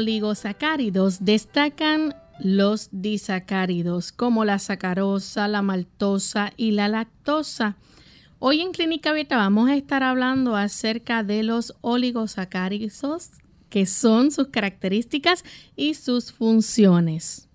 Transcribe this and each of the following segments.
Oligosacáridos destacan los disacáridos como la sacarosa, la maltosa y la lactosa. Hoy en Clínica Abierta vamos a estar hablando acerca de los oligosacáridos, que son sus características y sus funciones.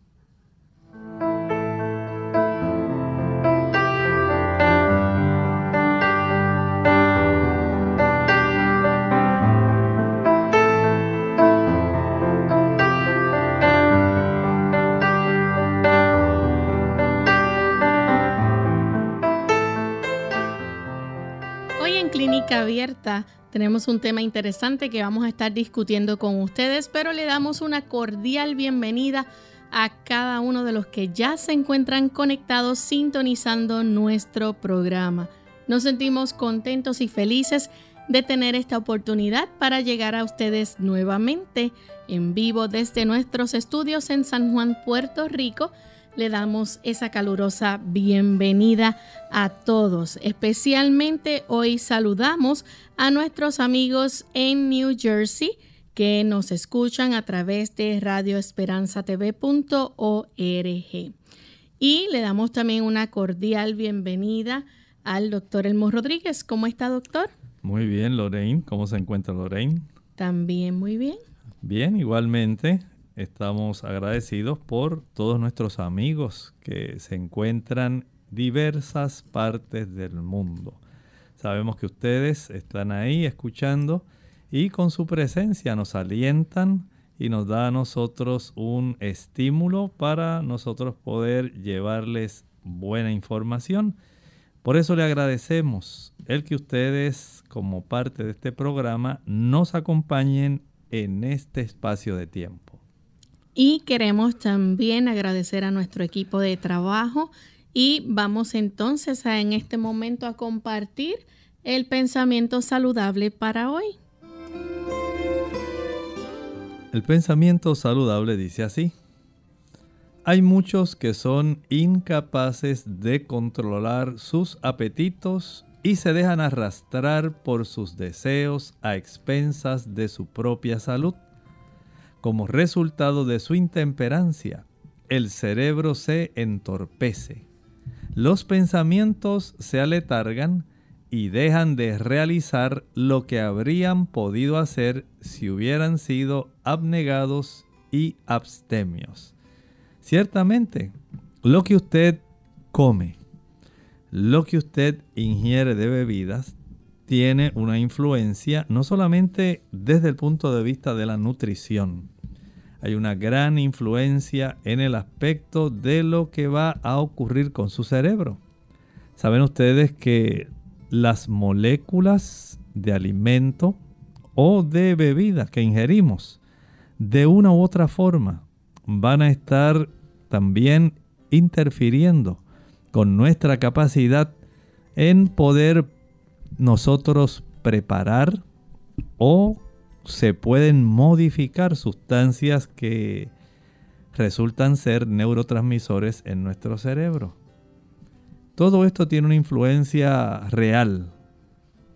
Tenemos un tema interesante que vamos a estar discutiendo con ustedes, pero le damos una cordial bienvenida a cada uno de los que ya se encuentran conectados sintonizando nuestro programa. Nos sentimos contentos y felices de tener esta oportunidad para llegar a ustedes nuevamente en vivo desde nuestros estudios en San Juan, Puerto Rico le damos esa calurosa bienvenida a todos. Especialmente hoy saludamos a nuestros amigos en New Jersey que nos escuchan a través de radioesperanzatv.org. Y le damos también una cordial bienvenida al doctor Elmo Rodríguez. ¿Cómo está, doctor? Muy bien, Lorraine. ¿Cómo se encuentra Lorraine? También muy bien. Bien, igualmente estamos agradecidos por todos nuestros amigos que se encuentran diversas partes del mundo. Sabemos que ustedes están ahí escuchando y con su presencia nos alientan y nos da a nosotros un estímulo para nosotros poder llevarles buena información. Por eso le agradecemos el que ustedes como parte de este programa nos acompañen en este espacio de tiempo. Y queremos también agradecer a nuestro equipo de trabajo y vamos entonces a en este momento a compartir el pensamiento saludable para hoy. El pensamiento saludable dice así. Hay muchos que son incapaces de controlar sus apetitos y se dejan arrastrar por sus deseos a expensas de su propia salud. Como resultado de su intemperancia, el cerebro se entorpece. Los pensamientos se aletargan y dejan de realizar lo que habrían podido hacer si hubieran sido abnegados y abstemios. Ciertamente, lo que usted come, lo que usted ingiere de bebidas, tiene una influencia no solamente desde el punto de vista de la nutrición, hay una gran influencia en el aspecto de lo que va a ocurrir con su cerebro. Saben ustedes que las moléculas de alimento o de bebida que ingerimos de una u otra forma van a estar también interfiriendo con nuestra capacidad en poder nosotros preparar o se pueden modificar sustancias que resultan ser neurotransmisores en nuestro cerebro. Todo esto tiene una influencia real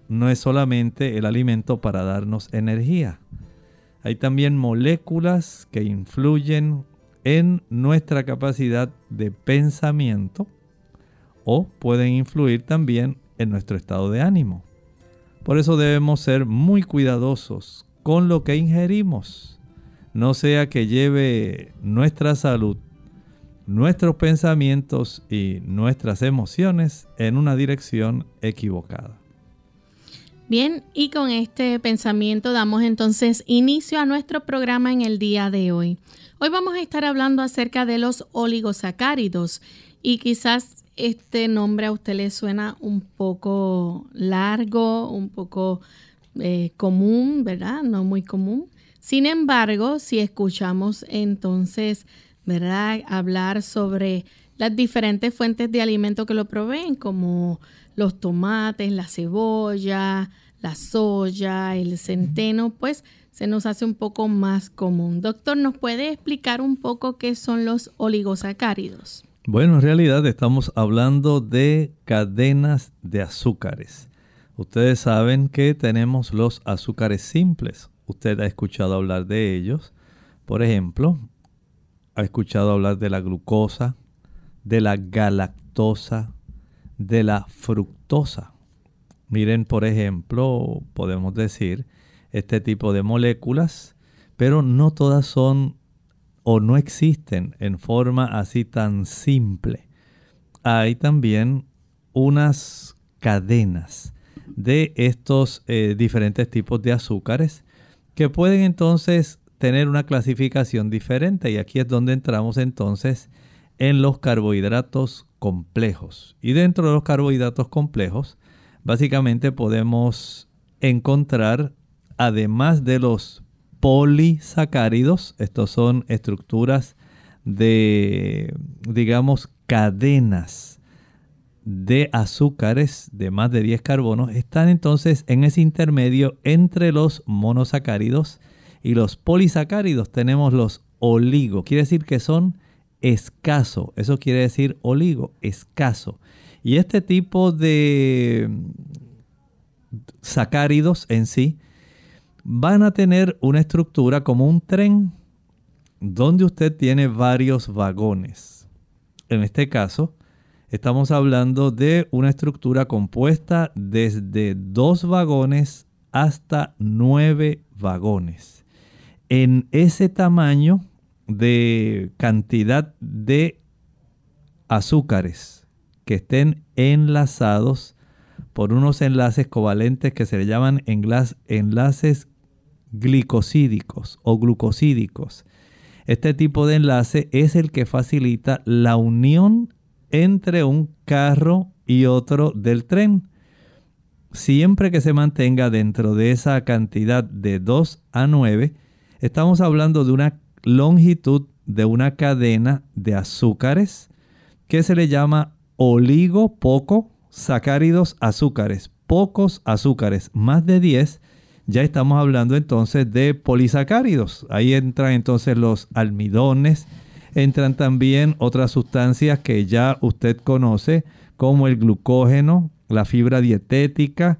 no es solamente el alimento para darnos energía. Hay también moléculas que influyen en nuestra capacidad de pensamiento o pueden influir también en nuestro estado de ánimo. Por eso debemos ser muy cuidadosos con lo que ingerimos. No sea que lleve nuestra salud, nuestros pensamientos y nuestras emociones en una dirección equivocada. Bien, y con este pensamiento damos entonces inicio a nuestro programa en el día de hoy. Hoy vamos a estar hablando acerca de los oligosacáridos y quizás este nombre a usted le suena un poco largo, un poco eh, común, ¿verdad? No muy común. Sin embargo, si escuchamos entonces, ¿verdad? Hablar sobre las diferentes fuentes de alimento que lo proveen, como los tomates, la cebolla, la soya, el centeno, pues se nos hace un poco más común. Doctor, ¿nos puede explicar un poco qué son los oligosacáridos? Bueno, en realidad estamos hablando de cadenas de azúcares. Ustedes saben que tenemos los azúcares simples. Usted ha escuchado hablar de ellos. Por ejemplo, ha escuchado hablar de la glucosa, de la galactosa, de la fructosa. Miren, por ejemplo, podemos decir este tipo de moléculas, pero no todas son o no existen en forma así tan simple. Hay también unas cadenas de estos eh, diferentes tipos de azúcares que pueden entonces tener una clasificación diferente y aquí es donde entramos entonces en los carbohidratos complejos. Y dentro de los carbohidratos complejos, básicamente podemos encontrar, además de los polisacáridos, estos son estructuras de, digamos, cadenas de azúcares de más de 10 carbonos, están entonces en ese intermedio entre los monosacáridos y los polisacáridos. Tenemos los oligo, quiere decir que son escaso. Eso quiere decir oligo, escaso. Y este tipo de sacáridos en sí van a tener una estructura como un tren donde usted tiene varios vagones. En este caso, estamos hablando de una estructura compuesta desde dos vagones hasta nueve vagones. En ese tamaño de cantidad de azúcares que estén enlazados por unos enlaces covalentes que se le llaman enlaces glicosídicos o glucosídicos. Este tipo de enlace es el que facilita la unión entre un carro y otro del tren. Siempre que se mantenga dentro de esa cantidad de 2 a 9, estamos hablando de una longitud de una cadena de azúcares que se le llama oligo poco sacáridos azúcares, pocos azúcares, más de 10, ya estamos hablando entonces de polisacáridos. Ahí entran entonces los almidones, entran también otras sustancias que ya usted conoce, como el glucógeno, la fibra dietética,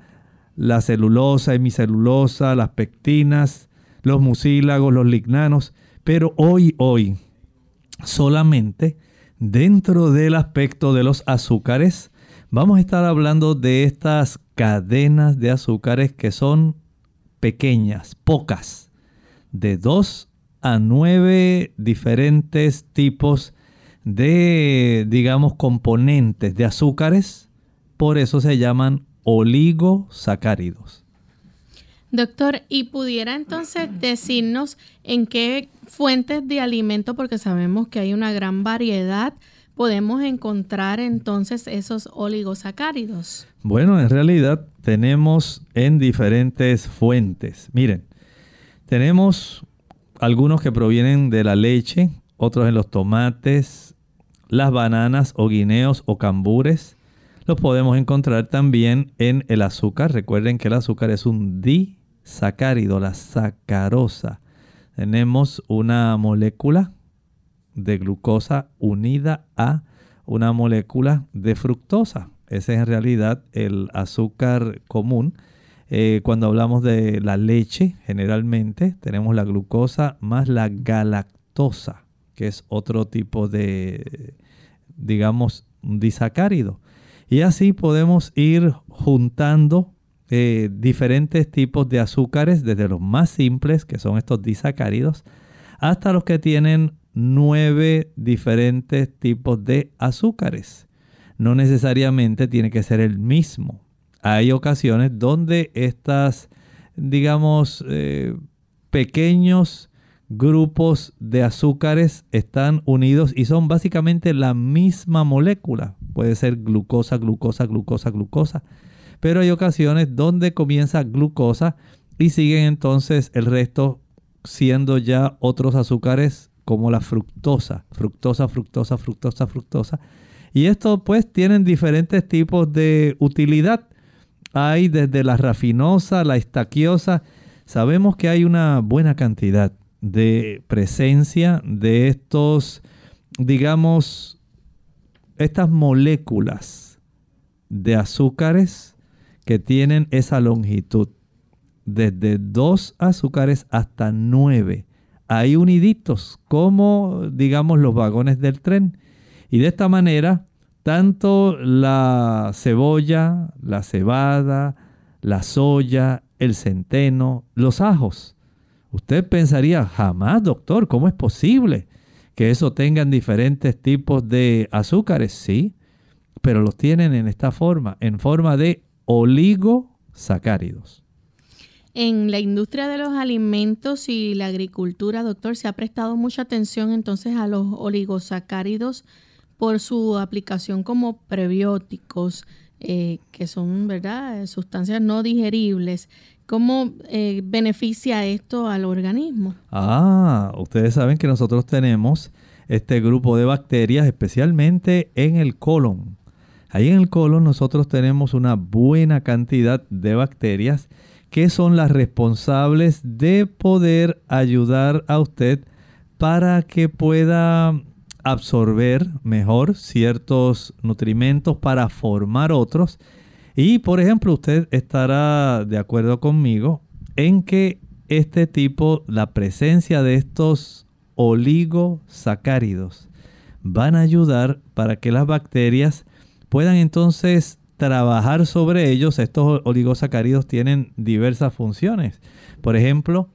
la celulosa, hemicelulosa, las pectinas, los mucílagos, los lignanos. Pero hoy, hoy, solamente dentro del aspecto de los azúcares, vamos a estar hablando de estas cadenas de azúcares que son pequeñas, pocas, de 2 a 9 diferentes tipos de, digamos, componentes de azúcares. Por eso se llaman oligosacáridos. Doctor, ¿y pudiera entonces decirnos en qué fuentes de alimento, porque sabemos que hay una gran variedad, podemos encontrar entonces esos oligosacáridos? Bueno, en realidad tenemos en diferentes fuentes. Miren, tenemos algunos que provienen de la leche, otros en los tomates, las bananas o guineos o cambures. Los podemos encontrar también en el azúcar. Recuerden que el azúcar es un di sacárido, la sacarosa. Tenemos una molécula de glucosa unida a una molécula de fructosa. Ese es en realidad el azúcar común Eh, cuando hablamos de la leche, generalmente tenemos la glucosa más la galactosa, que es otro tipo de, digamos, disacárido. Y así podemos ir juntando eh, diferentes tipos de azúcares, desde los más simples, que son estos disacáridos, hasta los que tienen nueve diferentes tipos de azúcares. No necesariamente tiene que ser el mismo. Hay ocasiones donde estas, digamos, eh, pequeños grupos de azúcares están unidos y son básicamente la misma molécula. Puede ser glucosa, glucosa, glucosa, glucosa. Pero hay ocasiones donde comienza glucosa y siguen entonces el resto siendo ya otros azúcares como la fructosa, fructosa, fructosa, fructosa, fructosa. Y estos pues tienen diferentes tipos de utilidad. Hay desde la rafinosa, la estaquiosa. Sabemos que hay una buena cantidad de presencia de estos, digamos, estas moléculas de azúcares que tienen esa longitud, desde dos azúcares hasta nueve, ahí uniditos, como digamos los vagones del tren. Y de esta manera, tanto la cebolla, la cebada, la soya, el centeno, los ajos, Usted pensaría, jamás, doctor, ¿cómo es posible que eso tengan diferentes tipos de azúcares? Sí, pero los tienen en esta forma, en forma de oligosacáridos. En la industria de los alimentos y la agricultura, doctor, se ha prestado mucha atención entonces a los oligosacáridos por su aplicación como prebióticos, eh, que son, ¿verdad?, sustancias no digeribles. ¿Cómo eh, beneficia esto al organismo? Ah, ustedes saben que nosotros tenemos este grupo de bacterias, especialmente en el colon. Ahí en el colon nosotros tenemos una buena cantidad de bacterias que son las responsables de poder ayudar a usted para que pueda absorber mejor ciertos nutrimentos para formar otros y por ejemplo, usted estará de acuerdo conmigo en que este tipo, la presencia de estos oligosacáridos, van a ayudar para que las bacterias puedan entonces trabajar sobre ellos. Estos oligosacáridos tienen diversas funciones. Por ejemplo,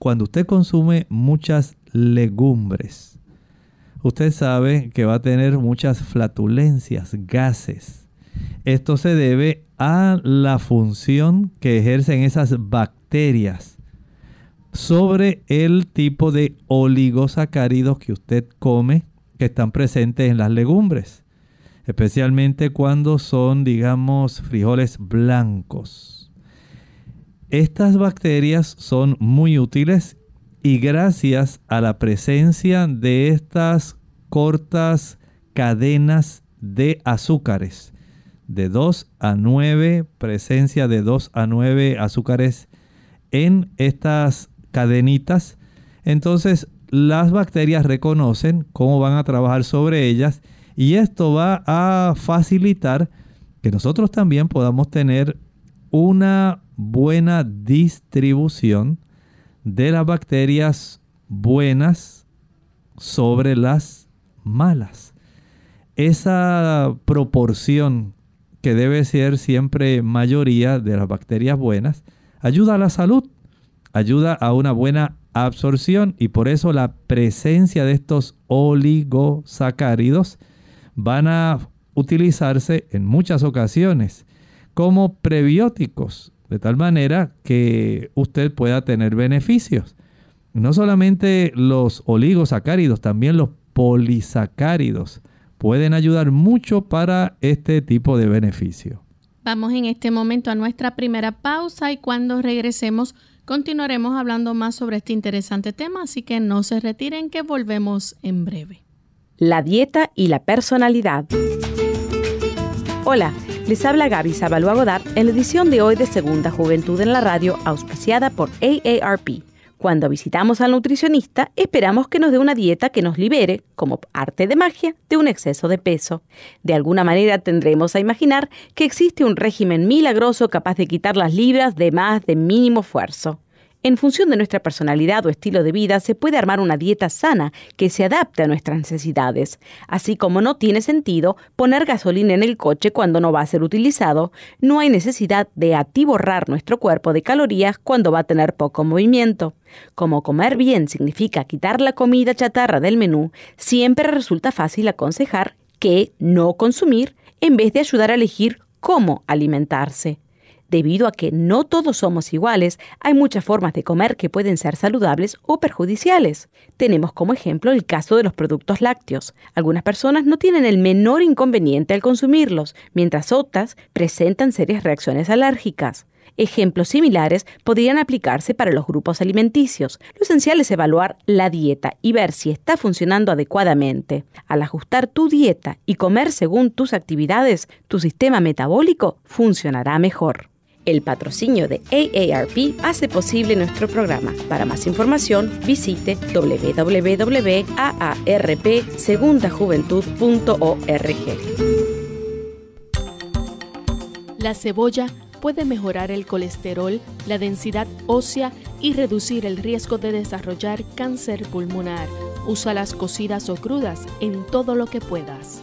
cuando usted consume muchas legumbres, usted sabe que va a tener muchas flatulencias, gases esto se debe a la función que ejercen esas bacterias sobre el tipo de oligosacáridos que usted come que están presentes en las legumbres, especialmente cuando son, digamos, frijoles blancos. Estas bacterias son muy útiles y gracias a la presencia de estas cortas cadenas de azúcares de 2 a 9, presencia de 2 a 9 azúcares en estas cadenitas. Entonces las bacterias reconocen cómo van a trabajar sobre ellas y esto va a facilitar que nosotros también podamos tener una buena distribución de las bacterias buenas sobre las malas. Esa proporción que debe ser siempre mayoría de las bacterias buenas, ayuda a la salud, ayuda a una buena absorción y por eso la presencia de estos oligosacáridos van a utilizarse en muchas ocasiones como prebióticos, de tal manera que usted pueda tener beneficios. No solamente los oligosacáridos, también los polisacáridos pueden ayudar mucho para este tipo de beneficio. Vamos en este momento a nuestra primera pausa y cuando regresemos continuaremos hablando más sobre este interesante tema, así que no se retiren que volvemos en breve. La dieta y la personalidad. Hola, les habla Gaby Sabalua Godard en la edición de hoy de Segunda Juventud en la Radio, auspiciada por AARP Cuando visitamos al nutricionista, esperamos que nos dé una dieta que nos libere, como arte de magia, de un exceso de peso. De alguna manera tendremos a imaginar que existe un régimen milagroso capaz de quitar las libras de más de mínimo esfuerzo. En función de nuestra personalidad o estilo de vida, se puede armar una dieta sana que se adapte a nuestras necesidades, así como no tiene sentido poner gasolina en el coche cuando no va a ser utilizado, no hay necesidad de atiborrar nuestro cuerpo de calorías cuando va a tener poco movimiento. Como comer bien significa quitar la comida chatarra del menú, siempre resulta fácil aconsejar que no consumir en vez de ayudar a elegir cómo alimentarse. Debido a que no todos somos iguales, hay muchas formas de comer que pueden ser saludables o perjudiciales. Tenemos como ejemplo el caso de los productos lácteos. Algunas personas no tienen el menor inconveniente al consumirlos, mientras otras presentan serias reacciones alérgicas. Ejemplos similares podrían aplicarse para los grupos alimenticios. Lo esencial es evaluar la dieta y ver si está funcionando adecuadamente. Al ajustar tu dieta y comer según tus actividades, tu sistema metabólico funcionará mejor. El patrocinio de AARP hace posible nuestro programa. Para más información, visite www.aarpsegundajuventud.org. La cebolla puede mejorar el colesterol, la densidad ósea y reducir el riesgo de desarrollar cáncer pulmonar. Úsalas cocidas o crudas en todo lo que puedas.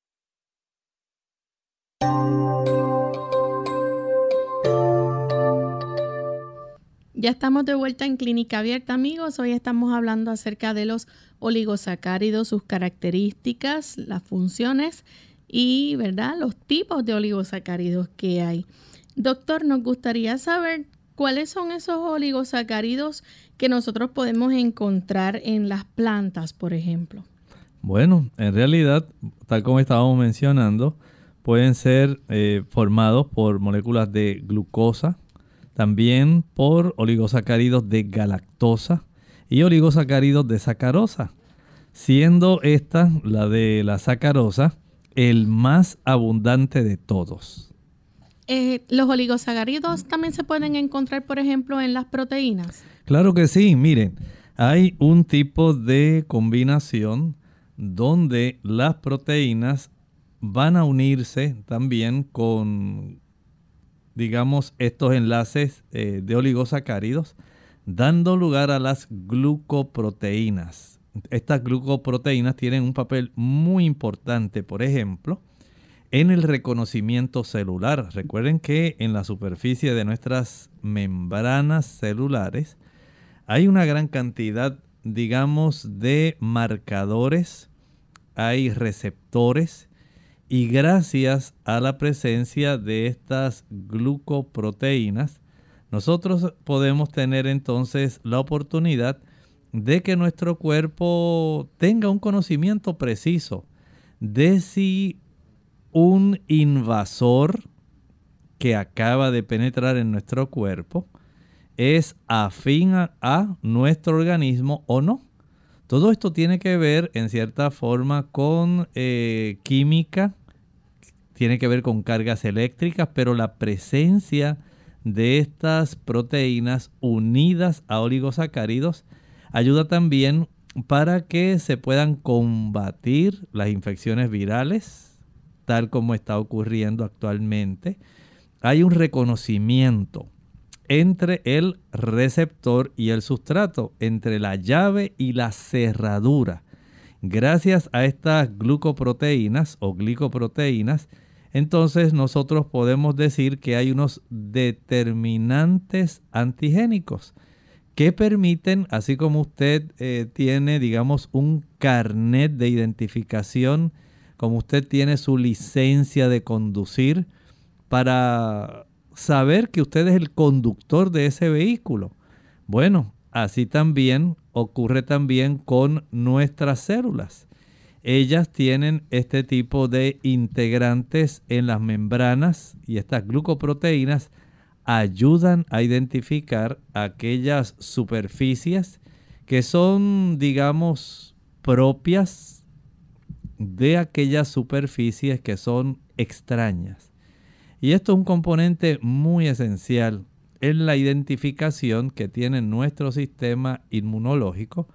Ya estamos de vuelta en Clínica Abierta, amigos. Hoy estamos hablando acerca de los oligosacáridos, sus características, las funciones y, ¿verdad?, los tipos de oligosacáridos que hay. Doctor, nos gustaría saber cuáles son esos oligosacáridos que nosotros podemos encontrar en las plantas, por ejemplo. Bueno, en realidad, tal como estábamos mencionando, pueden ser eh, formados por moléculas de glucosa, también por oligosacáridos de galactosa y oligosacáridos de sacarosa, siendo esta, la de la sacarosa, el más abundante de todos. Eh, ¿Los oligosacáridos también se pueden encontrar, por ejemplo, en las proteínas? Claro que sí, miren, hay un tipo de combinación donde las proteínas van a unirse también con digamos, estos enlaces eh, de oligosacáridos, dando lugar a las glucoproteínas. Estas glucoproteínas tienen un papel muy importante, por ejemplo, en el reconocimiento celular. Recuerden que en la superficie de nuestras membranas celulares hay una gran cantidad, digamos, de marcadores, hay receptores, y gracias a la presencia de estas glucoproteínas, nosotros podemos tener entonces la oportunidad de que nuestro cuerpo tenga un conocimiento preciso de si un invasor que acaba de penetrar en nuestro cuerpo es afín a, nuestro organismo o no. Todo esto tiene que ver en cierta forma con eh, química, tiene que ver con cargas eléctricas, pero la presencia de estas proteínas unidas a oligosacáridos ayuda también para que se puedan combatir las infecciones virales, tal como está ocurriendo actualmente. Hay un reconocimiento entre el receptor y el sustrato, entre la llave y la cerradura. Gracias a estas glucoproteínas o glicoproteínas, entonces nosotros podemos decir que hay unos determinantes antigénicos que permiten, así como usted eh, tiene, digamos, un carnet de identificación, como usted tiene su licencia de conducir, para saber que usted es el conductor de ese vehículo. Bueno, así también ocurre también con nuestras células. Ellas tienen este tipo de integrantes en las membranas y estas glucoproteínas ayudan a identificar aquellas superficies que son, digamos, propias de aquellas superficies que son extrañas. Y esto es un componente muy esencial en la identificación que tiene nuestro sistema inmunológico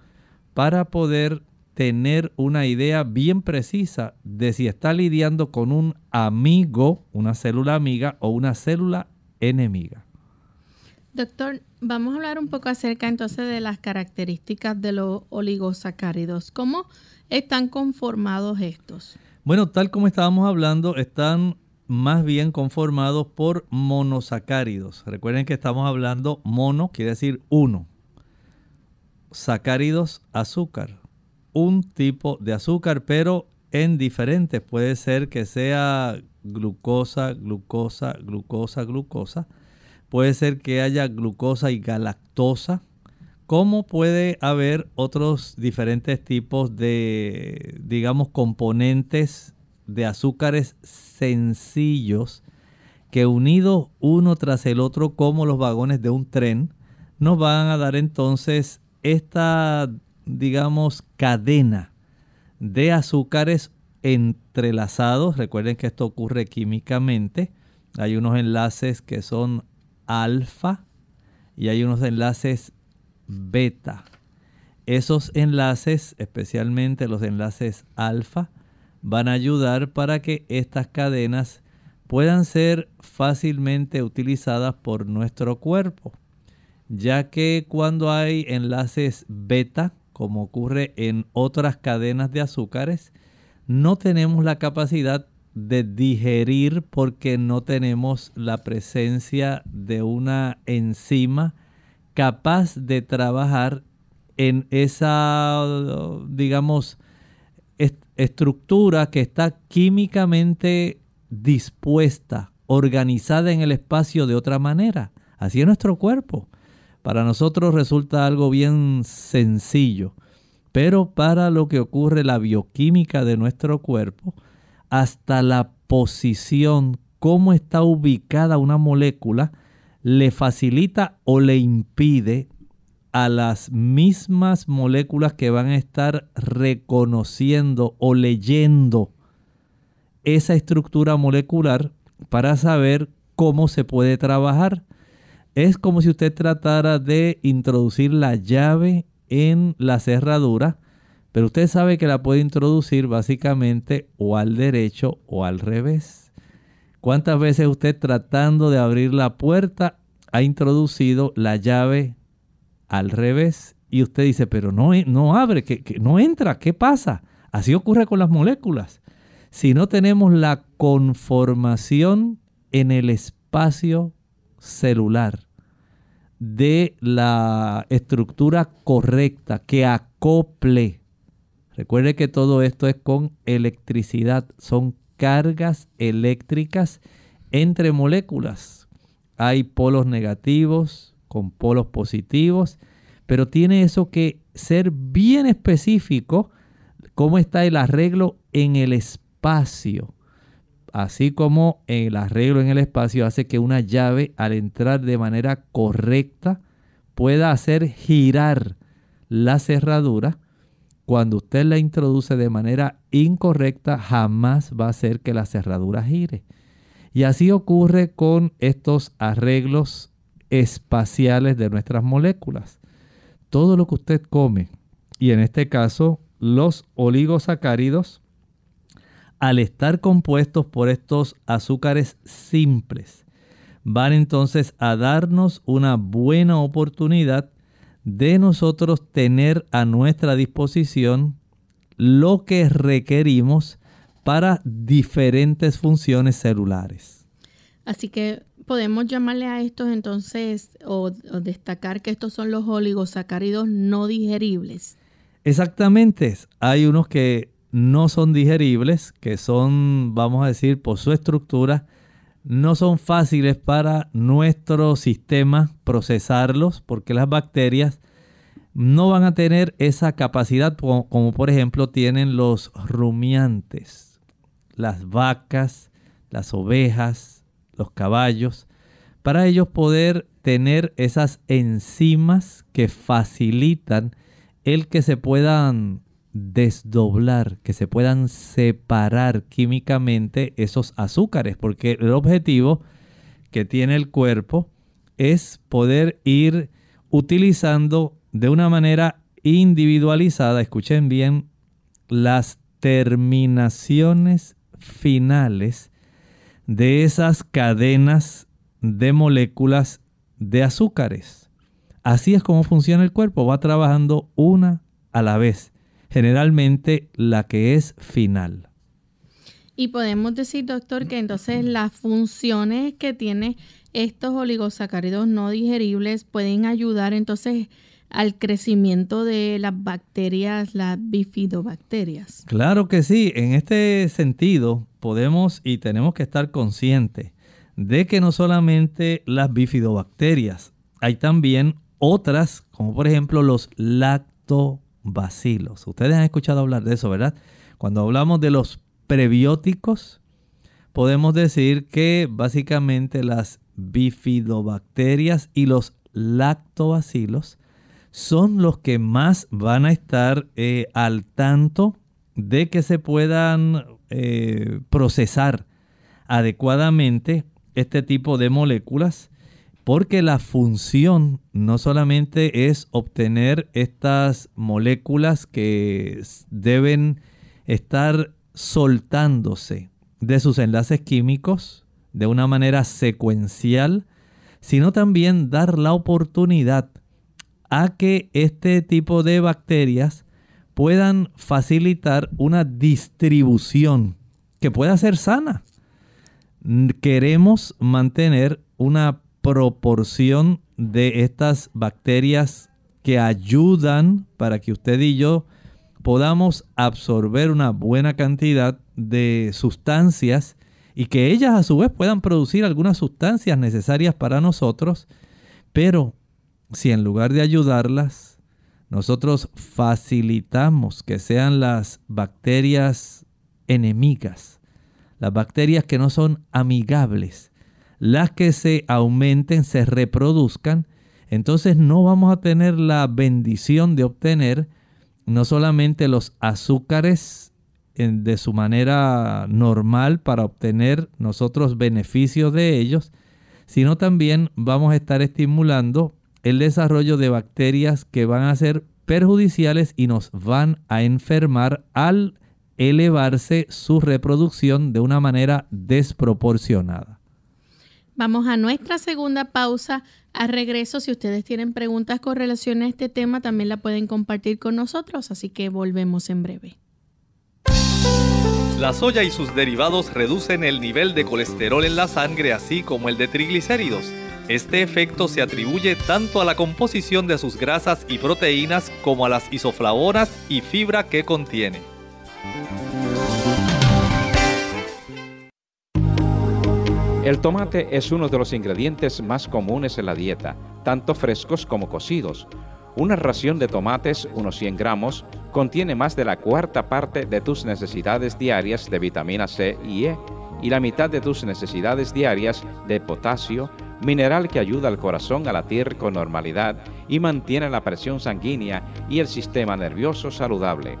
para poder tener una idea bien precisa de si está lidiando con un amigo, una célula amiga o una célula enemiga. Doctor, vamos a hablar un poco acerca entonces de las características de los oligosacáridos. ¿Cómo están conformados estos? Bueno, tal como estábamos hablando, están más bien conformados por monosacáridos. Recuerden que estamos hablando mono, quiere decir uno. Sacáridos, azúcar un tipo de azúcar, pero en diferentes. Puede ser que sea glucosa, glucosa, glucosa, glucosa. Puede ser que haya glucosa y galactosa. Como puede haber otros diferentes tipos de, digamos, componentes de azúcares sencillos que unidos uno tras el otro como los vagones de un tren, nos van a dar entonces esta digamos, cadena de azúcares entrelazados. Recuerden que esto ocurre químicamente. Hay unos enlaces que son alfa y hay unos enlaces beta. Esos enlaces, especialmente los enlaces alfa, van a ayudar para que estas cadenas puedan ser fácilmente utilizadas por nuestro cuerpo, ya que cuando hay enlaces beta, como ocurre en otras cadenas de azúcares, no tenemos la capacidad de digerir porque no tenemos la presencia de una enzima capaz de trabajar en esa, digamos, estructura que está químicamente dispuesta, organizada en el espacio de otra manera. Así es nuestro cuerpo. Para nosotros resulta algo bien sencillo, pero para lo que ocurre la bioquímica de nuestro cuerpo, hasta la posición, cómo está ubicada una molécula, le facilita o le impide a las mismas moléculas que van a estar reconociendo o leyendo esa estructura molecular para saber cómo se puede trabajar. Es como si usted tratara de introducir la llave en la cerradura, pero usted sabe que la puede introducir básicamente o al derecho o al revés. ¿Cuántas veces usted tratando de abrir la puerta ha introducido la llave al revés? Y usted dice, pero no, no abre, que, que no entra, ¿qué pasa? Así ocurre con las moléculas. Si no tenemos la conformación en el espacio celular, de la estructura correcta, que acople. Recuerde que todo esto es con electricidad, son cargas eléctricas entre moléculas. hay polos negativos con polos positivos, pero tiene eso que ser bien específico cómo está el arreglo en el espacio. Así como el arreglo en el espacio hace que una llave al entrar de manera correcta pueda hacer girar la cerradura, cuando usted la introduce de manera incorrecta jamás va a hacer que la cerradura gire. Y así ocurre con estos arreglos espaciales de nuestras moléculas. Todo lo que usted come, y en este caso los oligosacáridos, al estar compuestos por estos azúcares simples, van entonces a darnos una buena oportunidad de nosotros tener a nuestra disposición lo que requerimos para diferentes funciones celulares. Así que podemos llamarle a estos entonces o, destacar que estos son los oligosacáridos no digeribles. Exactamente, hay unos que no son digeribles, que son, vamos a decir, por su estructura, no son fáciles para nuestro sistema procesarlos porque las bacterias no van a tener esa capacidad como, por ejemplo tienen los rumiantes las vacas, las ovejas, los caballos, para ellos poder tener esas enzimas que facilitan el que se puedan desdoblar, que se puedan separar químicamente esos azúcares, porque el objetivo que tiene el cuerpo es poder ir utilizando de una manera individualizada, escuchen bien, las terminaciones finales de esas cadenas de moléculas de azúcares. Así es como funciona el cuerpo, va trabajando una a la vez, generalmente la que es final. Y podemos decir, doctor, que entonces las funciones que tiene estos oligosacáridos no digeribles pueden ayudar entonces al crecimiento de las bacterias, las bifidobacterias. Claro que sí, en este sentido podemos y tenemos que estar conscientes de que no solamente las bifidobacterias, hay también otras, como por ejemplo los Ustedes han escuchado hablar de eso, ¿verdad? Cuando hablamos de los prebióticos, podemos decir que básicamente las bifidobacterias y los lactobacilos son los que más van a estar eh, al tanto de que se puedan eh, procesar adecuadamente este tipo de moléculas porque la función no solamente es obtener estas moléculas que deben estar soltándose de sus enlaces químicos de una manera secuencial, sino también dar la oportunidad a que este tipo de bacterias puedan facilitar una distribución que pueda ser sana. Queremos mantener una proporción de estas bacterias que ayudan para que usted y yo podamos absorber una buena cantidad de sustancias y que ellas a su vez puedan producir algunas sustancias necesarias para nosotros, pero si en lugar de ayudarlas, nosotros facilitamos que sean las bacterias enemigas, las bacterias que no son amigables, las que se aumenten, se reproduzcan, entonces no vamos a tener la bendición de obtener no solamente los azúcares de su manera normal para obtener nosotros beneficios de ellos, sino también vamos a estar estimulando el desarrollo de bacterias que van a ser perjudiciales y nos van a enfermar al elevarse su reproducción de una manera desproporcionada. Vamos a nuestra segunda pausa. A regreso, si ustedes tienen preguntas con relación a este tema, también la pueden compartir con nosotros, así que volvemos en breve. La soya y sus derivados reducen el nivel de colesterol en la sangre, así como el de triglicéridos este efecto se atribuye tanto a la composición de sus grasas y proteínas como a las isoflavonas y fibra que contiene. El tomate es uno de los ingredientes más comunes en la dieta, tanto frescos como cocidos. Una ración de tomates, unos 100 gramos, contiene más de la cuarta parte de tus necesidades diarias de vitamina C y E y la mitad de tus necesidades diarias de potasio, mineral que ayuda al corazón a latir con normalidad y mantiene la presión sanguínea y el sistema nervioso saludable.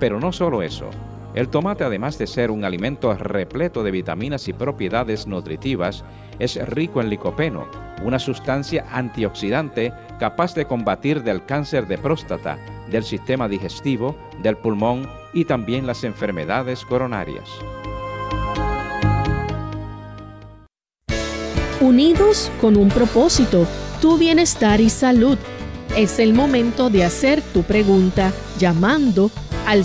Pero no solo eso, el tomate además de ser un alimento repleto de vitaminas y propiedades nutritivas, es rico en licopeno, una sustancia antioxidante capaz de combatir del cáncer de próstata, del sistema digestivo, del pulmón y también las enfermedades coronarias. Unidos con un propósito, tu bienestar y salud. Es el momento de hacer tu pregunta llamando al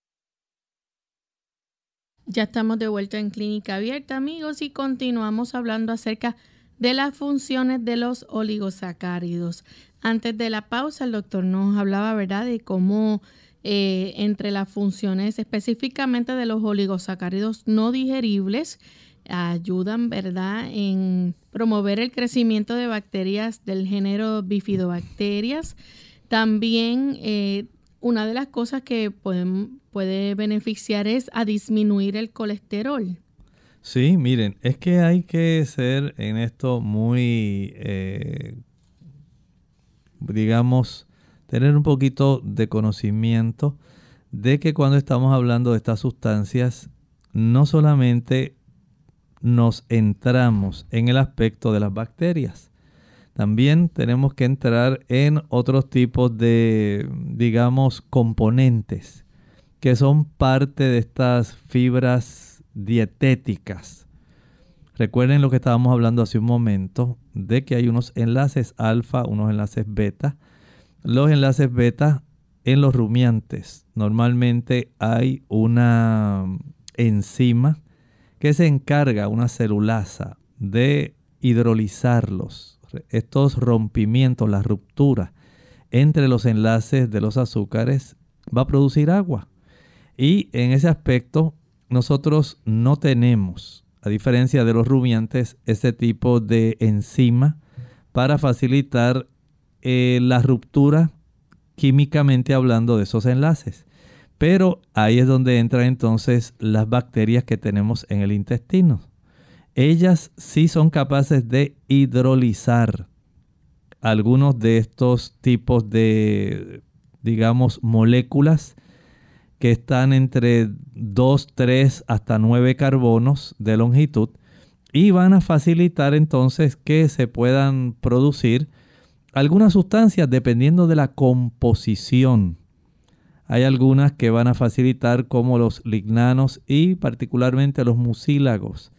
Ya estamos de vuelta en Clínica Abierta, amigos, y continuamos hablando acerca de las funciones de los oligosacáridos. Antes de la pausa, el doctor nos hablaba, ¿verdad?, de cómo eh, entre las funciones específicamente de los oligosacáridos no digeribles ayudan, ¿verdad?, en promover el crecimiento de bacterias del género bifidobacterias. También eh, una de las cosas que puede beneficiar es a disminuir el colesterol. Sí, miren, es que hay que ser en esto muy, eh, digamos, tener un poquito de conocimiento de que cuando estamos hablando de estas sustancias, no solamente nos entramos en el aspecto de las bacterias, también tenemos que entrar en otros tipos de, digamos, componentes que son parte de estas fibras dietéticas. Recuerden lo que estábamos hablando hace un momento, de que hay unos enlaces alfa, unos enlaces beta. Los enlaces beta en los rumiantes, normalmente hay una enzima que se encarga, una celulasa, de hidrolizarlos estos rompimientos, la ruptura entre los enlaces de los azúcares va a producir agua. Y en ese aspecto nosotros no tenemos, a diferencia de los rumiantes, ese tipo de enzima para facilitar eh, la ruptura químicamente hablando de esos enlaces. Pero ahí es donde entran entonces las bacterias que tenemos en el intestino ellas sí son capaces de hidrolizar algunos de estos tipos de, digamos, moléculas que están entre 2, 3 hasta 9 carbonos de longitud y van a facilitar entonces que se puedan producir algunas sustancias dependiendo de la composición. Hay algunas que van a facilitar como los lignanos y particularmente los mucílagos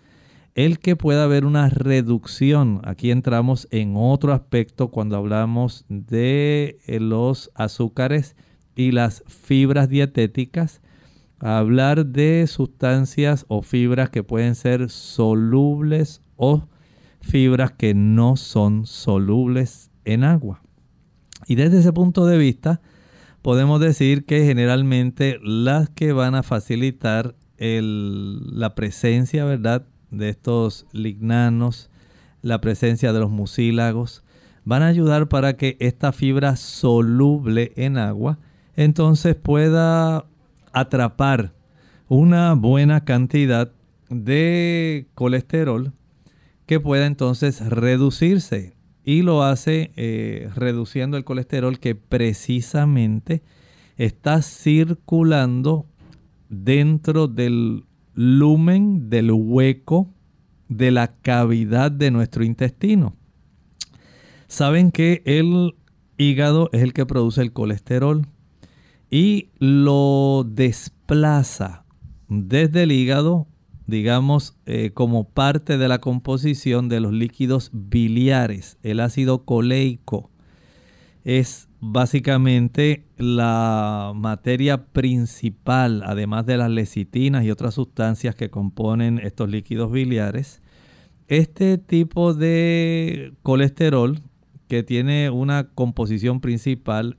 el que pueda haber una reducción. Aquí entramos en otro aspecto cuando hablamos de eh, los azúcares y las fibras dietéticas. Hablar de sustancias o fibras que pueden ser solubles o fibras que no son solubles en agua. Y desde ese punto de vista, podemos decir que generalmente las que van a facilitar la presencia, ¿verdad?, de estos lignanos, la presencia de los mucílagos, van a ayudar para que esta fibra soluble en agua entonces pueda atrapar una buena cantidad de colesterol que pueda entonces reducirse. y lo hace eh, reduciendo el colesterol que precisamente está circulando dentro del lumen, del hueco, de la cavidad de nuestro intestino. Saben que el hígado es el que produce el colesterol y lo desplaza desde el hígado, digamos, eh, como parte de la composición de los líquidos biliares. El ácido coleico es básicamente la materia principal, además de las lecitinas y otras sustancias que componen estos líquidos biliares. Este tipo de colesterol que tiene una composición principal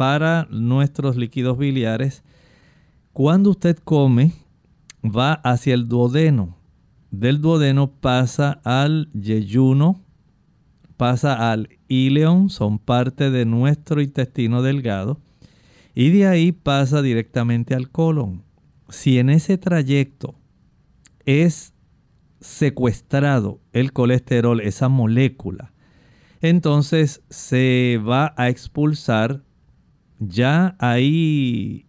para nuestros líquidos biliares, cuando usted come, va hacia el duodeno. Del duodeno pasa al yeyuno, pasa al ileón, son parte de nuestro intestino delgado, y de ahí pasa directamente al colon. Si en ese trayecto es secuestrado el colesterol, esa molécula, entonces se va a expulsar ya ahí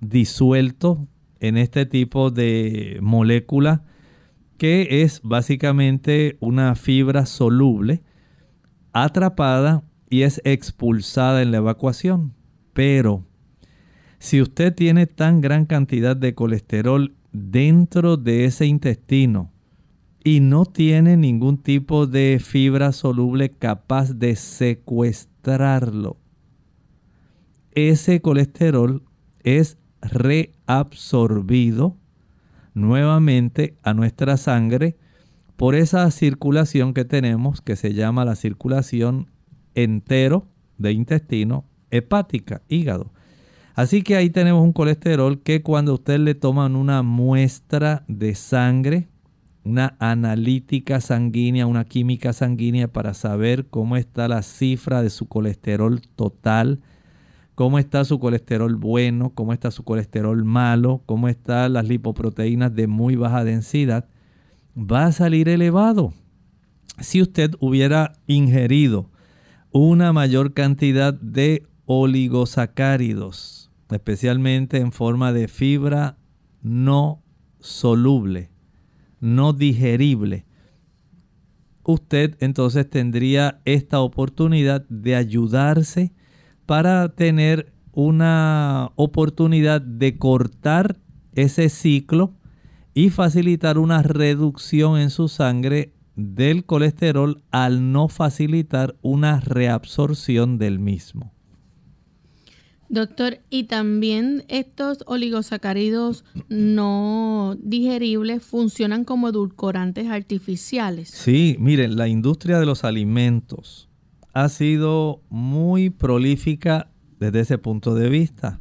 disuelto en este tipo de molécula que es básicamente una fibra soluble atrapada y es expulsada en la evacuación. Pero si usted tiene tan gran cantidad de colesterol dentro de ese intestino y no tiene ningún tipo de fibra soluble capaz de secuestrarlo, ese colesterol es reabsorbido nuevamente a nuestra sangre por esa circulación que tenemos que se llama la circulación entero de intestino hepática, hígado. Así que ahí tenemos un colesterol que cuando usted le toman una muestra de sangre, una analítica sanguínea, una química sanguínea para saber cómo está la cifra de su colesterol total, cómo está su colesterol bueno, cómo está su colesterol malo, cómo están las lipoproteínas de muy baja densidad, va a salir elevado. Si usted hubiera ingerido una mayor cantidad de oligosacáridos, especialmente en forma de fibra no soluble, no digerible, usted entonces tendría esta oportunidad de ayudarse para tener una oportunidad de cortar ese ciclo y facilitar una reducción en su sangre del colesterol al no facilitar una reabsorción del mismo. Doctor, y también estos oligosacáridos no digeribles funcionan como edulcorantes artificiales. Sí, miren, la industria de los alimentos ha sido muy prolífica desde ese punto de vista.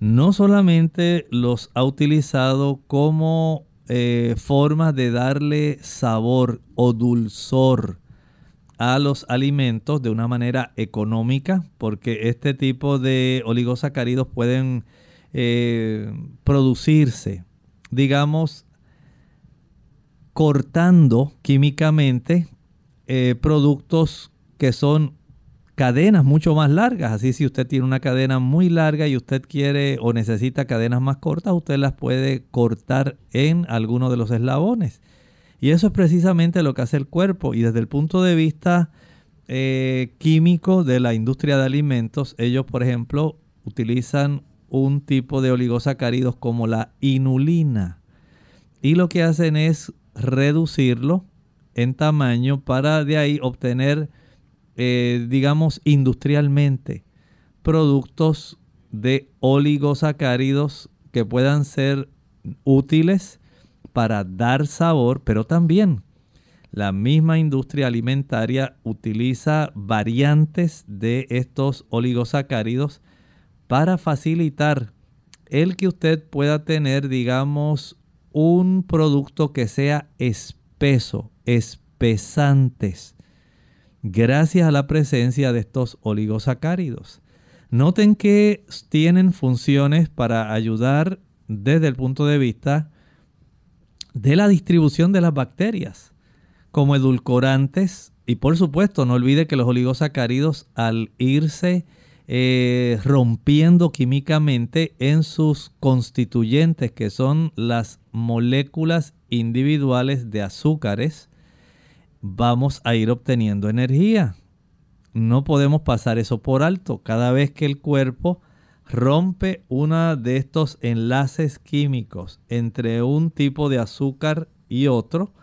No solamente los ha utilizado como eh, forma de darle sabor o dulzor a los alimentos de una manera económica, porque este tipo de oligosacáridos pueden eh, producirse, digamos, cortando químicamente eh, productos que son cadenas mucho más largas. Así si usted tiene una cadena muy larga y usted quiere o necesita cadenas más cortas, usted las puede cortar en alguno de los eslabones. Y eso es precisamente lo que hace el cuerpo. Y desde el punto de vista eh, químico de la industria de alimentos, ellos, por ejemplo, utilizan un tipo de oligosacáridos como la inulina. Y lo que hacen es reducirlo en tamaño para de ahí obtener eh, digamos, industrialmente, productos de oligosacáridos que puedan ser útiles para dar sabor, pero también la misma industria alimentaria utiliza variantes de estos oligosacáridos para facilitar el que usted pueda tener, digamos, un producto que sea espeso, espesantes, gracias a la presencia de estos oligosacáridos. Noten que tienen funciones para ayudar desde el punto de vista de la distribución de las bacterias, como edulcorantes Y por supuesto, no olvide que los oligosacáridos al irse eh, rompiendo químicamente en sus constituyentes, que son las moléculas individuales de azúcares, vamos a ir obteniendo energía. No podemos pasar eso por alto. Cada vez que el cuerpo rompe uno de estos enlaces químicos entre un tipo de azúcar y otro,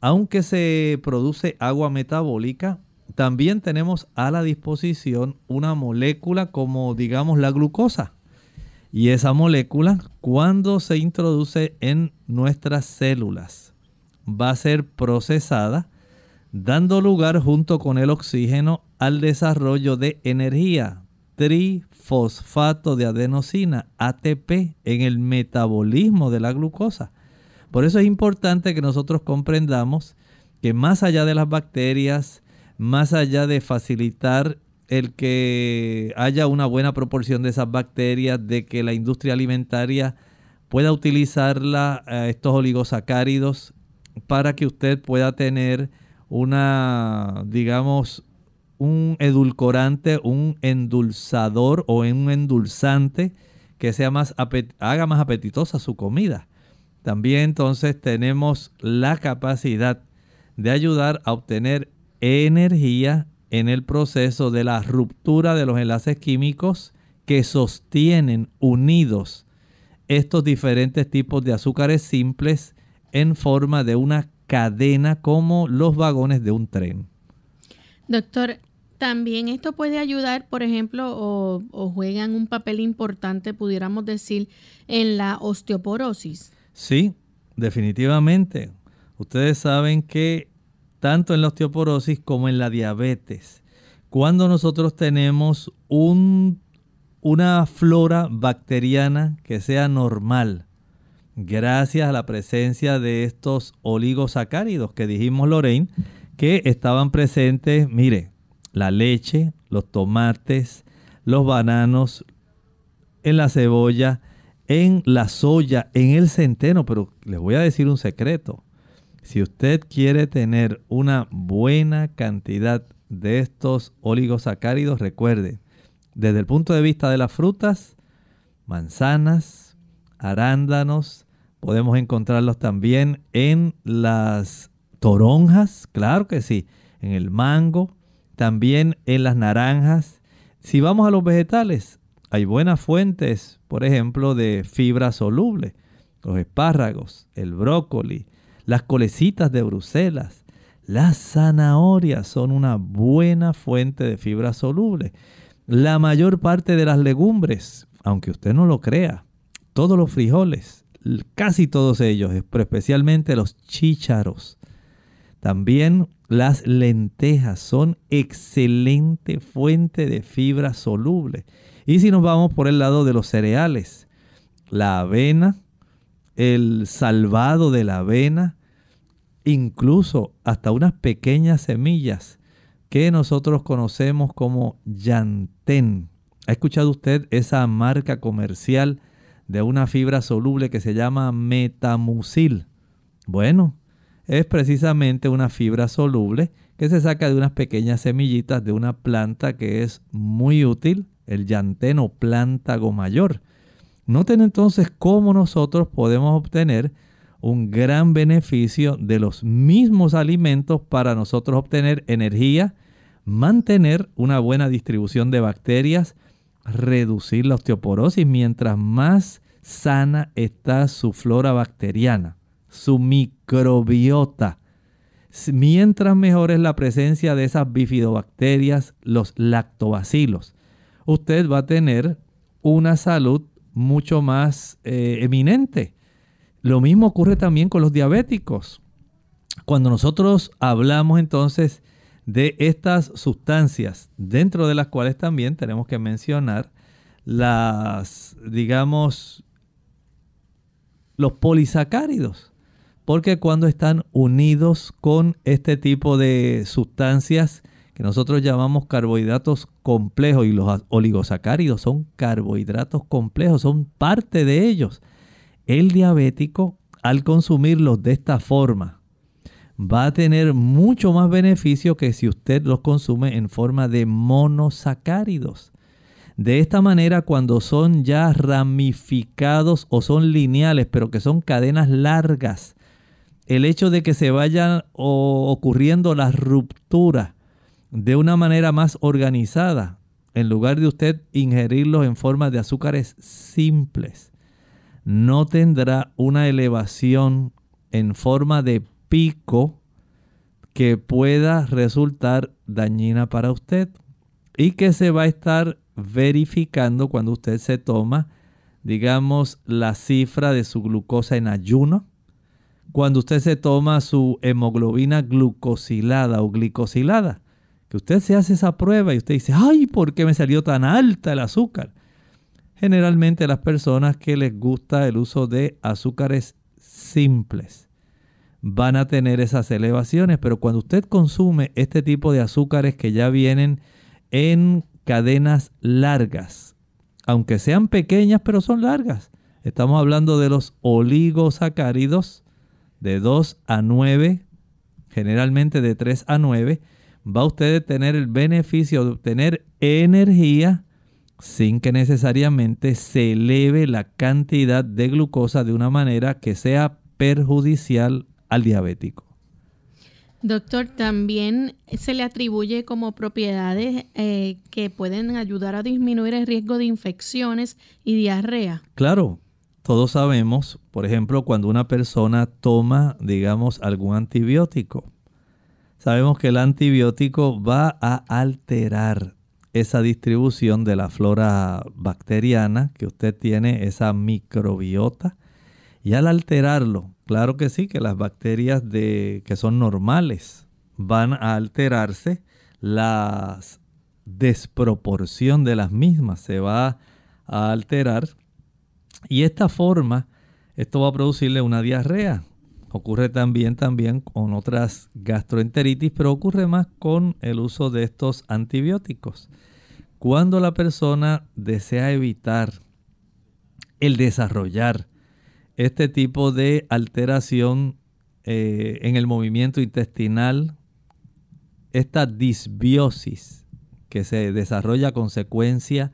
aunque se produce agua metabólica, también tenemos a la disposición una molécula como digamos la glucosa. Y esa molécula, cuando se introduce en nuestras células, va a ser procesada, dando lugar junto con el oxígeno al desarrollo de energía, trifosfato de adenosina, ATP, en el metabolismo de la glucosa. Por eso es importante que nosotros comprendamos que más allá de las bacterias, más allá de facilitar el que haya una buena proporción de esas bacterias, de que la industria alimentaria pueda utilizarla, eh, estos oligosacáridos, para que usted pueda tener una, digamos, un edulcorante, un endulzador o un endulzante que sea más haga más apetitosa su comida. También entonces tenemos la capacidad de ayudar a obtener energía en el proceso de la ruptura de los enlaces químicos que sostienen unidos estos diferentes tipos de azúcares simples en forma de una cadena como los vagones de un tren. Doctor, también esto puede ayudar, por ejemplo, o, o, juegan un papel importante, pudiéramos decir, en la osteoporosis. Sí, definitivamente. Ustedes saben que tanto en la osteoporosis como en la diabetes. Cuando nosotros tenemos un, una flora bacteriana que sea normal, gracias a la presencia de estos oligosacáridos que dijimos Lorraine, que estaban presentes, mire, la leche, los tomates, los bananos, en la cebolla, en la soya, en el centeno, pero les voy a decir un secreto. Si usted quiere tener una buena cantidad de estos oligosacáridos, recuerde, desde el punto de vista de las frutas, manzanas, arándanos, podemos encontrarlos también en las toronjas, claro que sí, en el mango, también en las naranjas. Si vamos a los vegetales, hay buenas fuentes, por ejemplo, de fibra soluble, los espárragos, el brócoli, las colecitas de Bruselas, las zanahorias son una buena fuente de fibra soluble. La mayor parte de las legumbres, aunque usted no lo crea, todos los frijoles, casi todos ellos, pero especialmente los chícharos. También las lentejas son excelente fuente de fibra soluble. Y si nos vamos por el lado de los cereales, la avena, el salvado de la avena, incluso hasta unas pequeñas semillas que nosotros conocemos como llantén. ¿Ha escuchado usted esa marca comercial de una fibra soluble que se llama metamucil? Bueno, es precisamente una fibra soluble que se saca de unas pequeñas semillitas de una planta que es muy útil, el llantén o plántago mayor. Noten entonces cómo nosotros podemos obtener un gran beneficio de los mismos alimentos para nosotros obtener energía, mantener una buena distribución de bacterias, reducir la osteoporosis mientras más sana está su flora bacteriana, su microbiota. Mientras mejor es la presencia de esas bifidobacterias, los lactobacilos, usted va a tener una salud mucho más eh, eminente lo mismo ocurre también con los diabéticos. Cuando nosotros hablamos entonces de estas sustancias, dentro de las cuales también tenemos que mencionar las, digamos, los polisacáridos, porque cuando están unidos con este tipo de sustancias que nosotros llamamos carbohidratos complejos y los oligosacáridos son carbohidratos complejos, son parte de ellos el diabético, al consumirlos de esta forma, va a tener mucho más beneficio que si usted los consume en forma de monosacáridos. De esta manera, cuando son ya ramificados o son lineales, pero que son cadenas largas, el hecho de que se vayan ocurriendo las rupturas de una manera más organizada, en lugar de usted ingerirlos en forma de azúcares simples, no tendrá una elevación en forma de pico que pueda resultar dañina para usted y que se va a estar verificando cuando usted se toma, digamos, la cifra de su glucosa en ayuno, cuando usted se toma su hemoglobina glucosilada o glicosilada, que usted se hace esa prueba y usted dice, ay, ¿por qué me salió tan alta el azúcar? Generalmente las personas que les gusta el uso de azúcares simples van a tener esas elevaciones, pero cuando usted consume este tipo de azúcares que ya vienen en cadenas largas, aunque sean pequeñas, pero son largas, estamos hablando de los oligosacáridos de 2 a 9, generalmente de 3 a 9, va usted a tener el beneficio de obtener energía sin que necesariamente se eleve la cantidad de glucosa de una manera que sea perjudicial al diabético. Doctor, también se le atribuye como propiedades eh, que pueden ayudar a disminuir el riesgo de infecciones y diarrea. Claro, todos sabemos, por ejemplo, cuando una persona toma, digamos, algún antibiótico, sabemos que el antibiótico va a alterar esa distribución de la flora bacteriana que usted tiene, esa microbiota, y al alterarlo, claro que sí, que las bacterias de, que son normales van a alterarse, la desproporción de las mismas se va a alterar y esta forma, esto va a producirle una diarrea. Ocurre también, también con otras gastroenteritis, pero ocurre más con el uso de estos antibióticos. Cuando la persona desea evitar el desarrollar este tipo de alteración eh, en el movimiento intestinal, esta disbiosis que se desarrolla a consecuencia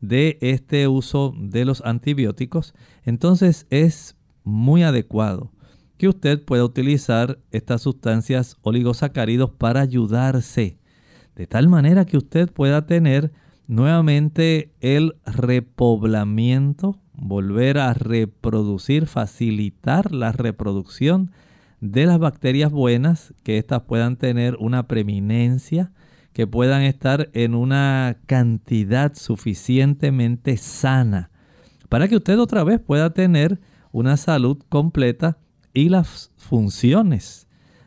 de este uso de los antibióticos, entonces es muy adecuado que usted pueda utilizar estas sustancias oligosacáridos para ayudarse, de tal manera que usted pueda tener nuevamente el repoblamiento volver a reproducir, facilitar la reproducción de las bacterias buenas, que éstas puedan tener una preeminencia, que puedan estar en una cantidad suficientemente sana, para que usted otra vez pueda tener una salud completa y las funciones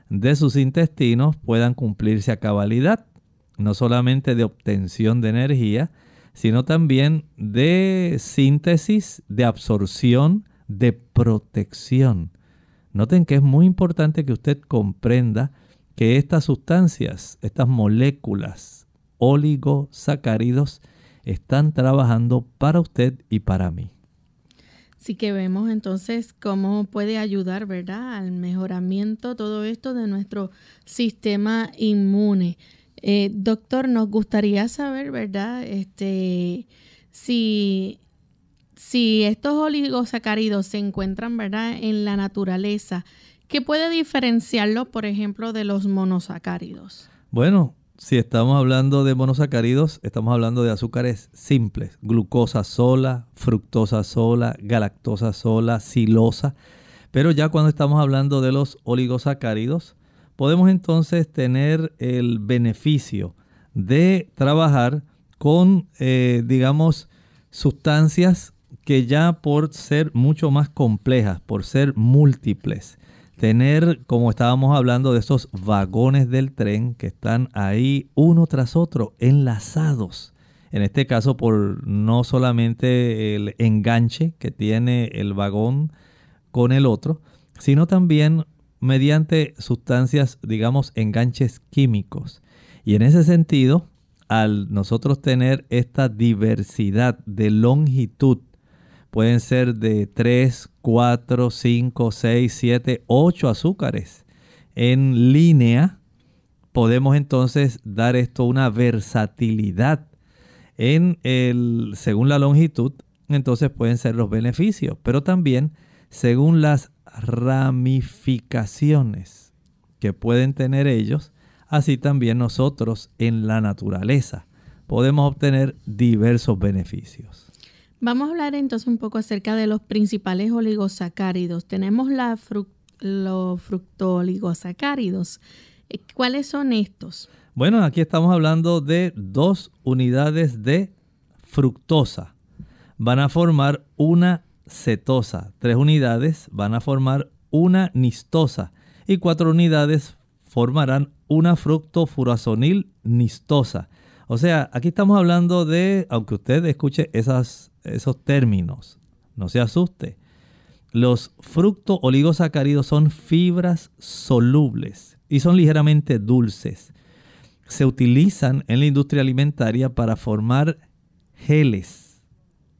de sus intestinos puedan cumplirse a cabalidad, no solamente de obtención de energía, sino también de síntesis, de absorción, de protección. Noten que es muy importante que usted comprenda que estas sustancias, estas moléculas, oligosacáridos, están trabajando para usted y para mí. Sí que vemos entonces cómo puede ayudar, ¿verdad?, al mejoramiento todo esto de nuestro sistema inmune. Eh, doctor, nos gustaría saber, ¿verdad? Este, si, si estos oligosacáridos se encuentran, ¿verdad?, en la naturaleza, ¿qué puede diferenciarlos, por ejemplo, de los monosacáridos? Bueno, si estamos hablando de monosacáridos, estamos hablando de azúcares simples, glucosa sola, fructosa sola, galactosa sola, silosa. Pero ya cuando estamos hablando de los oligosacáridos, podemos entonces tener el beneficio de trabajar con, eh, digamos, sustancias que ya por ser mucho más complejas, por ser múltiples, tener, como estábamos hablando, de esos vagones del tren que están ahí uno tras otro, enlazados. En este caso, por no solamente el enganche que tiene el vagón con el otro, sino también mediante sustancias, digamos, enganches químicos. Y en ese sentido, al nosotros tener esta diversidad de longitud, pueden ser de 3, 4, 5, 6, 7, 8 azúcares en línea, podemos entonces dar esto una versatilidad en el, según la longitud, entonces pueden ser los beneficios, pero también según las ramificaciones que pueden tener ellos, así también nosotros en la naturaleza podemos obtener diversos beneficios. Vamos a hablar entonces un poco acerca de los principales oligosacáridos. Tenemos la los fructooligosacáridos. Eh, ¿Cuáles son estos? Bueno, aquí estamos hablando de dos unidades de fructosa. Van a formar una cetosa. Tres unidades van a formar una nistosa. Y cuatro unidades formarán una fructofurazonil nistosa. O sea, aquí estamos hablando de, aunque usted escuche esos términos, no se asuste. Los fructooligosacáridos son fibras solubles y son ligeramente dulces. Se utilizan en la industria alimentaria para formar geles,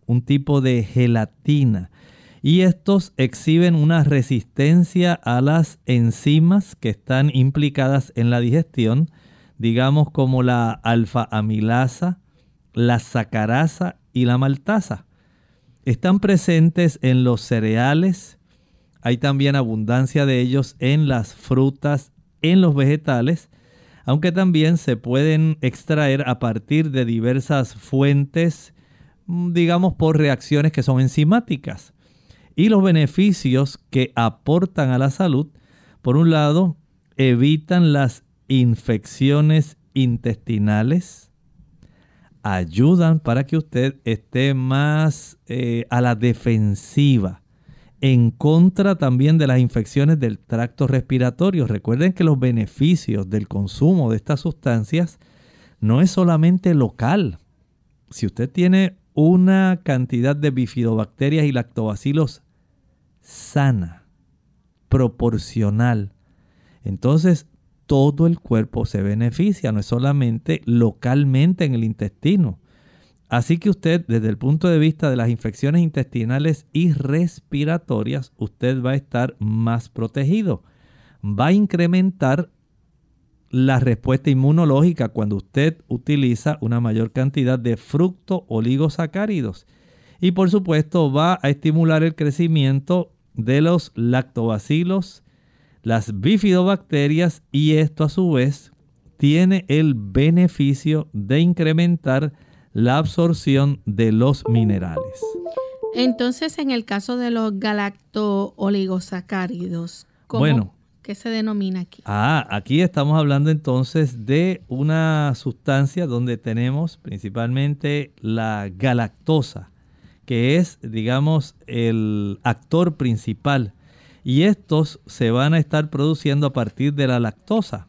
un tipo de gelatina. Y estos exhiben una resistencia a las enzimas que están implicadas en la digestión digamos como la alfa-amilasa, la sacarasa y la maltasa. Están presentes en los cereales, hay también abundancia de ellos en las frutas, en los vegetales, aunque también se pueden extraer a partir de diversas fuentes, digamos por reacciones que son enzimáticas. Y los beneficios que aportan a la salud, por un lado, evitan las infecciones intestinales, ayudan para que usted esté más eh, a la defensiva, en contra también de las infecciones del tracto respiratorio. Recuerden que los beneficios del consumo de estas sustancias no es solamente local. Si usted tiene una cantidad de bifidobacterias y lactobacilos sana, proporcional, entonces todo el cuerpo se beneficia, no es solamente localmente en el intestino. Así que usted, desde el punto de vista de las infecciones intestinales y respiratorias, usted va a estar más protegido. Va a incrementar la respuesta inmunológica cuando usted utiliza una mayor cantidad de fructo oligosacáridos. Y por supuesto va a estimular el crecimiento de los lactobacilos, las bifidobacterias y esto a su vez tiene el beneficio de incrementar la absorción de los minerales. Entonces, en el caso de los galacto-oligosacáridos, bueno, ¿qué se denomina aquí? Ah, aquí estamos hablando entonces de una sustancia donde tenemos principalmente la galactosa, que es, digamos, el actor principal y estos se van a estar produciendo a partir de la lactosa.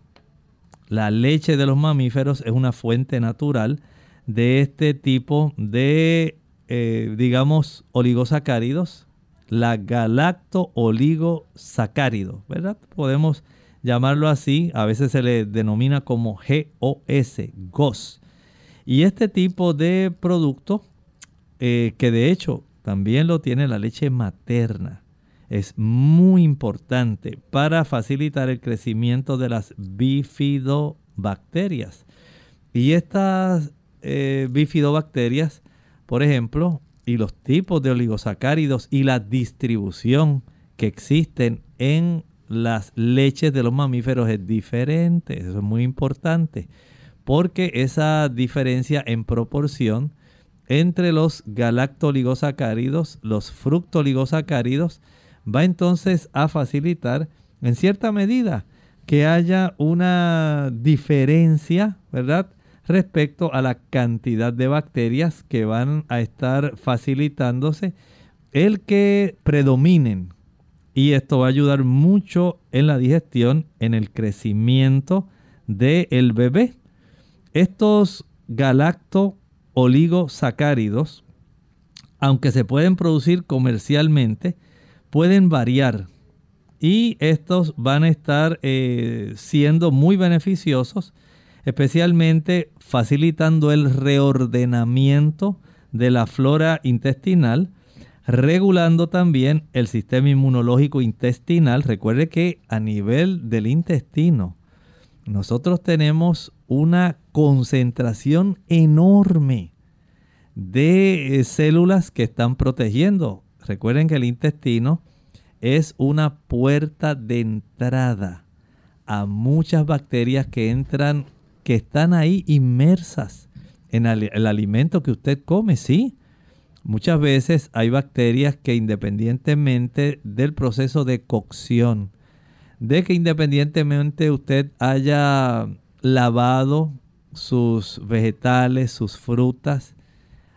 La leche de los mamíferos es una fuente natural de este tipo de, eh, digamos, oligosacáridos, la galacto-oligosacárido, ¿verdad? Podemos llamarlo así, a veces se le denomina como GOS, GOS. Y este tipo de producto, eh, que de hecho también lo tiene la leche materna, es muy importante para facilitar el crecimiento de las bifidobacterias. Y estas eh, bifidobacterias, por ejemplo, y los tipos de oligosacáridos y la distribución que existen en las leches de los mamíferos es diferente. Eso es muy importante porque esa diferencia en proporción entre los galactoligosacáridos, los fructoligosacáridos, va entonces a facilitar en cierta medida que haya una diferencia, ¿verdad? Respecto a la cantidad de bacterias que van a estar facilitándose el que predominen. Y esto va a ayudar mucho en la digestión, en el crecimiento del bebé. Estos galacto oligosacáridos, aunque se pueden producir comercialmente, pueden variar y estos van a estar eh, siendo muy beneficiosos, especialmente facilitando el reordenamiento de la flora intestinal, regulando también el sistema inmunológico intestinal. Recuerde que a nivel del intestino nosotros tenemos una concentración enorme de eh, células que están protegiendo. Recuerden que el intestino es una puerta de entrada a muchas bacterias que entran, que están ahí inmersas en el, alimento que usted come, sí. Muchas veces hay bacterias que independientemente del proceso de cocción, de que independientemente usted haya lavado sus vegetales, sus frutas,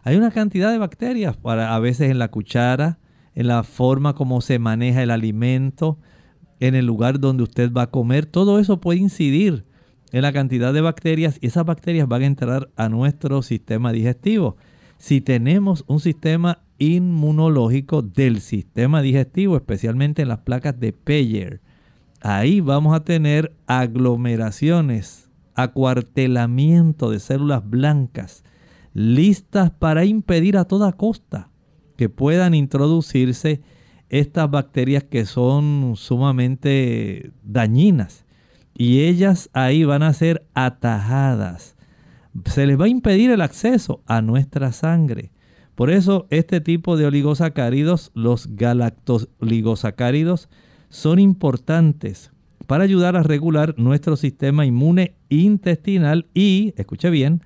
hay una cantidad de bacterias, para, a veces en la cuchara, en la forma como se maneja el alimento, en el lugar donde usted va a comer. Todo eso puede incidir en la cantidad de bacterias y esas bacterias van a entrar a nuestro sistema digestivo. Si tenemos un sistema inmunológico del sistema digestivo, especialmente en las placas de Peyer, ahí vamos a tener aglomeraciones, acuartelamiento de células blancas listas para impedir a toda costa que puedan introducirse estas bacterias que son sumamente dañinas. Y ellas ahí van a ser atajadas. Se les va a impedir el acceso a nuestra sangre. Por eso este tipo de oligosacáridos, los galactoligosacáridos, son importantes para ayudar a regular nuestro sistema inmune intestinal y, escuche bien,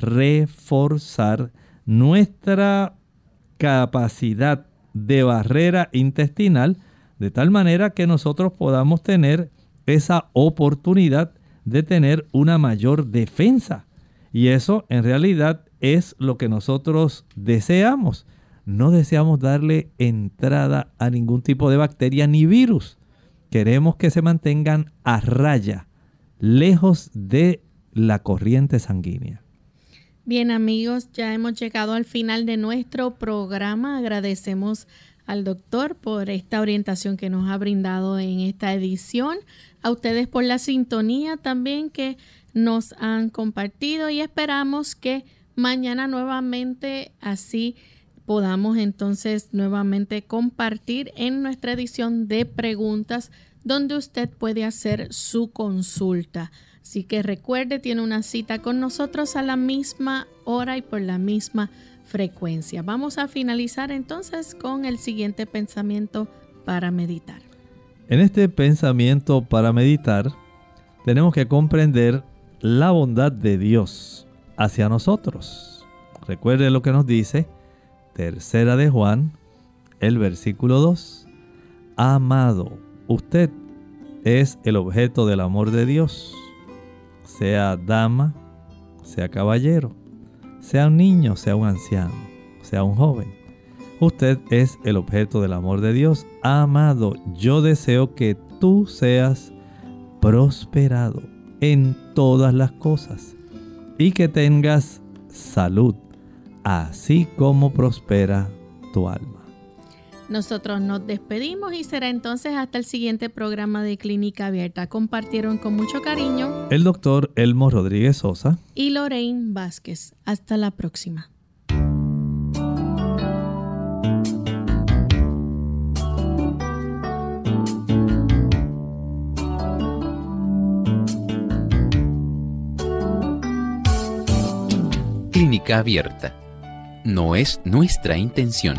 reforzar nuestra capacidad de barrera intestinal de tal manera que nosotros podamos tener esa oportunidad de tener una mayor defensa. Y eso en realidad es lo que nosotros deseamos. No deseamos darle entrada a ningún tipo de bacteria ni virus. Queremos que se mantengan a raya, lejos de la corriente sanguínea. Bien amigos, ya hemos llegado al final de nuestro programa. Agradecemos al doctor por esta orientación que nos ha brindado en esta edición, a ustedes por la sintonía también que nos han compartido y esperamos que mañana nuevamente así podamos entonces nuevamente compartir en nuestra edición de preguntas donde usted puede hacer su consulta. Así que recuerde, tiene una cita con nosotros a la misma hora y por la misma frecuencia. Vamos a finalizar entonces con el siguiente pensamiento para meditar. En este pensamiento para meditar, tenemos que comprender la bondad de Dios hacia nosotros. Recuerde lo que nos dice Tercera de Juan, el versículo 2. Amado, usted es el objeto del amor de Dios sea dama, sea caballero, sea un niño, sea un anciano, sea un joven. Usted es el objeto del amor de Dios. Amado, yo deseo que tú seas prosperado en todas las cosas y que tengas salud, así como prospera tu alma. Nosotros nos despedimos y será entonces hasta el siguiente programa de Clínica Abierta. Compartieron con mucho cariño el doctor Elmo Rodríguez Sosa y Lorraine Vázquez. Hasta la próxima. Clínica Abierta. No es nuestra intención